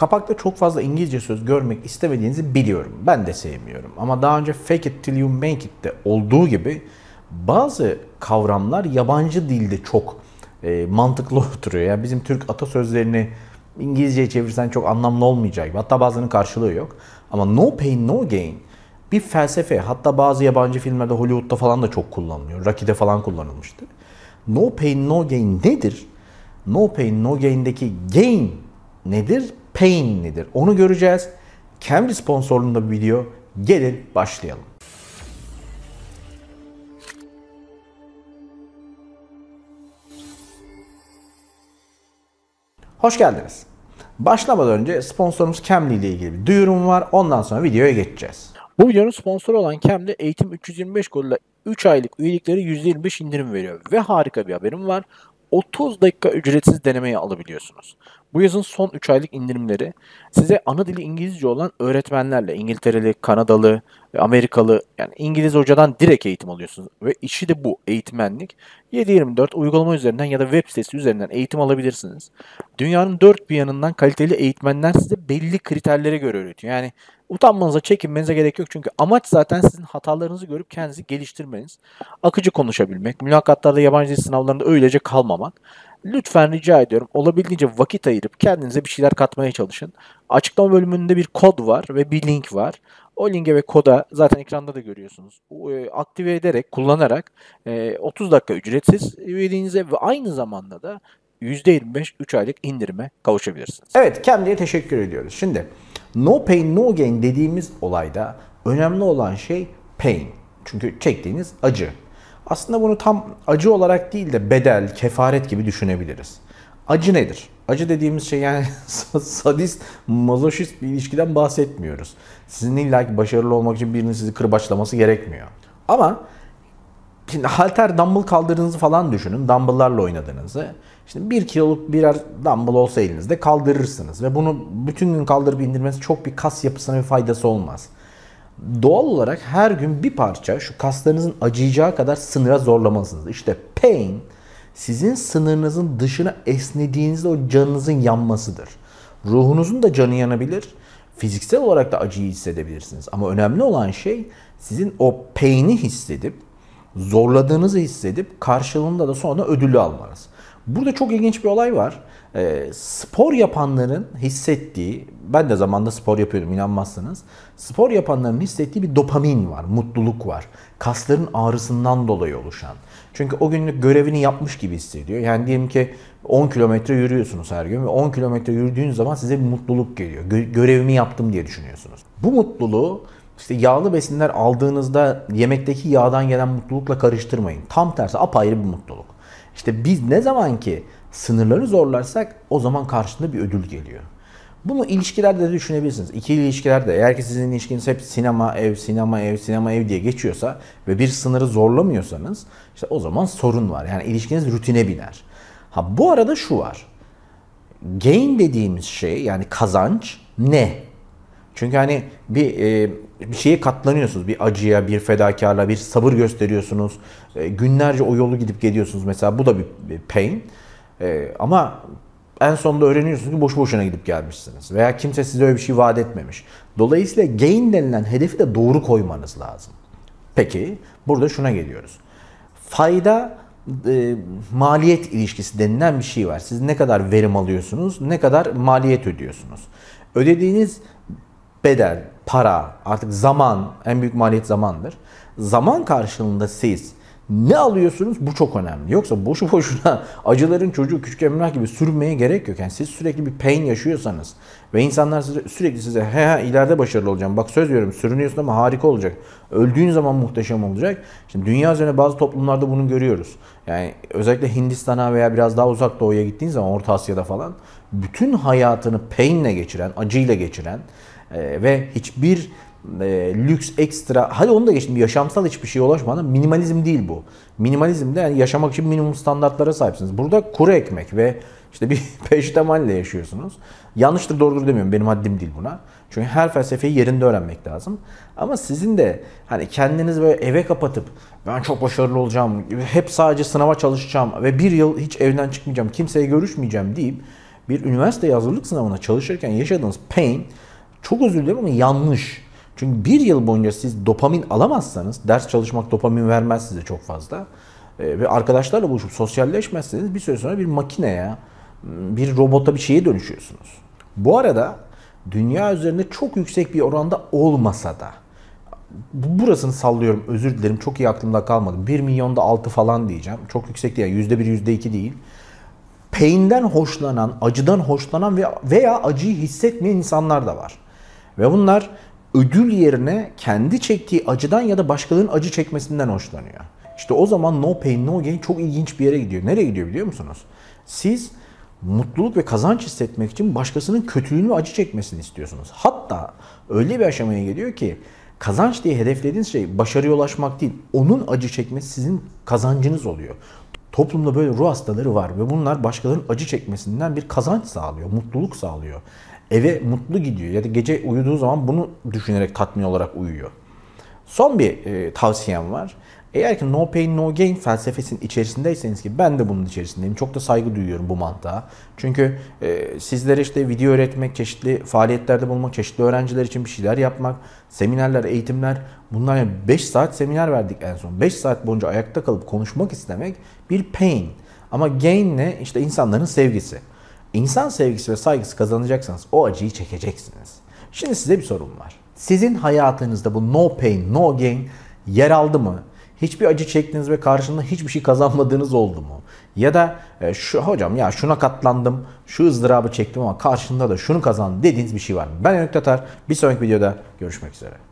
Kapakta çok fazla İngilizce söz görmek istemediğinizi biliyorum. Ben de sevmiyorum. Ama daha önce Fake It Till You Make It'te olduğu gibi bazı kavramlar yabancı dilde çok e, mantıklı oturuyor. Yani bizim Türk atasözlerini İngilizceye çevirsen çok anlamlı olmayacak gibi. Hatta bazılarının karşılığı yok. Ama no pain no gain bir felsefe. Hatta bazı yabancı filmlerde Hollywood'da falan da çok kullanılıyor. Rocky'de falan kullanılmıştı. No pain no gain nedir? No pain no gain'deki gain nedir? Pain nedir? Onu göreceğiz. Kendi sponsorluğunda bir video. Gelin başlayalım. Hoş geldiniz. Başlamadan önce sponsorumuz Cambly ile ilgili bir duyurum var. Ondan sonra videoya geçeceğiz. Bu videonun sponsoru olan Cambly Eğitim 325 Gold 3 aylık üyelikleri %25 indirim veriyor. Ve harika bir haberim var. 30 dakika ücretsiz denemeyi alabiliyorsunuz. Bu yazın son 3 aylık indirimleri size ana dili İngilizce olan öğretmenlerle İngiltereli, Kanadalı, Amerikalı yani İngiliz hocadan direkt eğitim alıyorsunuz. Ve işi de bu eğitmenlik. 7-24 uygulama üzerinden ya da web sitesi üzerinden eğitim alabilirsiniz. Dünyanın dört bir yanından kaliteli eğitmenler size belli kriterlere göre öğretiyor. Yani utanmanıza, çekinmenize gerek yok. Çünkü amaç zaten sizin hatalarınızı görüp kendinizi geliştirmeniz. Akıcı konuşabilmek, mülakatlarda yabancı dil sınavlarında öylece kalmamak. Lütfen rica ediyorum olabildiğince vakit ayırıp kendinize bir şeyler katmaya çalışın. Açıklama bölümünde bir kod var ve bir link var. O linke ve koda zaten ekranda da görüyorsunuz. E, aktive ederek, kullanarak 30 e, dakika ücretsiz üyeliğinize ve aynı zamanda da %25 3 aylık indirime kavuşabilirsiniz. Evet, kendine teşekkür ediyoruz. Şimdi no pain no gain dediğimiz olayda önemli olan şey pain. Çünkü çektiğiniz acı. Aslında bunu tam acı olarak değil de bedel, kefaret gibi düşünebiliriz. Acı nedir? Acı dediğimiz şey yani sadist, mazoşist bir ilişkiden bahsetmiyoruz. Sizin illaki başarılı olmak için birinin sizi kırbaçlaması gerekmiyor. Ama şimdi halter dumbbell kaldırdığınızı falan düşünün. Dumbbell'larla oynadığınızı. Şimdi bir kiloluk birer dumbbell olsa elinizde kaldırırsınız. Ve bunu bütün gün kaldırıp indirmesi çok bir kas yapısına bir faydası olmaz doğal olarak her gün bir parça şu kaslarınızın acıyacağı kadar sınıra zorlamalısınız. İşte pain sizin sınırınızın dışına esnediğinizde o canınızın yanmasıdır. Ruhunuzun da canı yanabilir. Fiziksel olarak da acıyı hissedebilirsiniz. Ama önemli olan şey sizin o pain'i hissedip, zorladığınızı hissedip karşılığında da sonra ödülü almanız. Burada çok ilginç bir olay var. E, spor yapanların hissettiği, ben de zamanda spor yapıyordum inanmazsınız. Spor yapanların hissettiği bir dopamin var, mutluluk var. Kasların ağrısından dolayı oluşan. Çünkü o günlük görevini yapmış gibi hissediyor. Yani diyelim ki 10 kilometre yürüyorsunuz her gün ve 10 kilometre yürüdüğünüz zaman size bir mutluluk geliyor. Gö- görevimi yaptım diye düşünüyorsunuz. Bu mutluluğu işte yağlı besinler aldığınızda yemekteki yağdan gelen mutlulukla karıştırmayın. Tam tersi apayrı bir mutluluk. İşte biz ne zaman ki sınırları zorlarsak o zaman karşında bir ödül geliyor. Bunu ilişkilerde de düşünebilirsiniz. İkili ilişkilerde eğer ki sizin ilişkiniz hep sinema, ev, sinema, ev, sinema, ev diye geçiyorsa ve bir sınırı zorlamıyorsanız işte o zaman sorun var. Yani ilişkiniz rutine biner. Ha bu arada şu var. Gain dediğimiz şey yani kazanç ne? Çünkü hani bir e, bir şeye katlanıyorsunuz. Bir acıya, bir fedakarlığa, bir sabır gösteriyorsunuz. E, günlerce o yolu gidip geliyorsunuz. Mesela bu da bir, bir pain. E, ama en sonunda öğreniyorsunuz ki boş boşuna gidip gelmişsiniz. Veya kimse size öyle bir şey vaat etmemiş. Dolayısıyla gain denilen hedefi de doğru koymanız lazım. Peki burada şuna geliyoruz. Fayda e, maliyet ilişkisi denilen bir şey var. Siz ne kadar verim alıyorsunuz, ne kadar maliyet ödüyorsunuz. Ödediğiniz bedel, para, artık zaman, en büyük maliyet zamandır. Zaman karşılığında siz ne alıyorsunuz bu çok önemli. Yoksa boşu boşuna acıların çocuğu küçük emrah gibi sürmeye gerek yok. Yani siz sürekli bir pain yaşıyorsanız ve insanlar size, sürekli size he he ileride başarılı olacağım. Bak söz veriyorum sürünüyorsun ama harika olacak. Öldüğün zaman muhteşem olacak. Şimdi dünya üzerinde bazı toplumlarda bunu görüyoruz. Yani özellikle Hindistan'a veya biraz daha uzak doğuya gittiğin zaman Orta Asya'da falan bütün hayatını painle geçiren, acıyla geçiren e, ve hiçbir e, lüks ekstra hadi onu da geçtim yaşamsal hiçbir şeye ulaşmadan minimalizm değil bu. Minimalizmde yani yaşamak için minimum standartlara sahipsiniz. Burada kuru ekmek ve işte bir peştemalle yaşıyorsunuz. Yanlıştır doğrudur demiyorum. Benim haddim değil buna. Çünkü her felsefeyi yerinde öğrenmek lazım. Ama sizin de hani kendiniz böyle eve kapatıp ben çok başarılı olacağım, hep sadece sınava çalışacağım ve bir yıl hiç evden çıkmayacağım, kimseye görüşmeyeceğim deyip bir üniversite hazırlık sınavına çalışırken yaşadığınız pain çok özür dilerim ama yanlış. Çünkü bir yıl boyunca siz dopamin alamazsanız, ders çalışmak dopamin vermez size çok fazla. E, ve arkadaşlarla buluşup sosyalleşmezseniz bir süre sonra bir makineye, bir robota bir şeye dönüşüyorsunuz. Bu arada dünya üzerinde çok yüksek bir oranda olmasa da burasını sallıyorum özür dilerim çok iyi aklımda kalmadı. 1 milyonda 6 falan diyeceğim. Çok yüksek değil. %1, %2 değil. Pain'den hoşlanan, acıdan hoşlanan veya acıyı hissetmeyen insanlar da var. Ve bunlar ödül yerine kendi çektiği acıdan ya da başkalarının acı çekmesinden hoşlanıyor. İşte o zaman no pain no gain çok ilginç bir yere gidiyor. Nereye gidiyor biliyor musunuz? Siz mutluluk ve kazanç hissetmek için başkasının kötülüğünü ve acı çekmesini istiyorsunuz. Hatta öyle bir aşamaya geliyor ki kazanç diye hedeflediğiniz şey başarıya ulaşmak değil. Onun acı çekmesi sizin kazancınız oluyor. Toplumda böyle ruh hastaları var ve bunlar başkalarının acı çekmesinden bir kazanç sağlıyor, mutluluk sağlıyor. Eve mutlu gidiyor ya da gece uyuduğu zaman bunu düşünerek tatmin olarak uyuyor. Son bir e, tavsiyem var. Eğer ki no pain no gain felsefesinin içerisindeyseniz ki ben de bunun içerisindeyim. Çok da saygı duyuyorum bu mantığa. Çünkü e, sizlere işte video öğretmek, çeşitli faaliyetlerde bulunmak, çeşitli öğrenciler için bir şeyler yapmak, seminerler, eğitimler bunlar yani 5 saat seminer verdik en son. 5 saat boyunca ayakta kalıp konuşmak istemek bir pain. Ama gain ne? İşte insanların sevgisi. İnsan sevgisi ve saygısı kazanacaksanız o acıyı çekeceksiniz. Şimdi size bir sorum var. Sizin hayatınızda bu no pain, no gain yer aldı mı? Hiçbir acı çektiniz ve karşında hiçbir şey kazanmadığınız oldu mu? Ya da e, şu hocam ya şuna katlandım, şu ızdırabı çektim ama karşında da şunu kazandım dediğiniz bir şey var mı? Ben Önük Tatar. Bir sonraki videoda görüşmek üzere.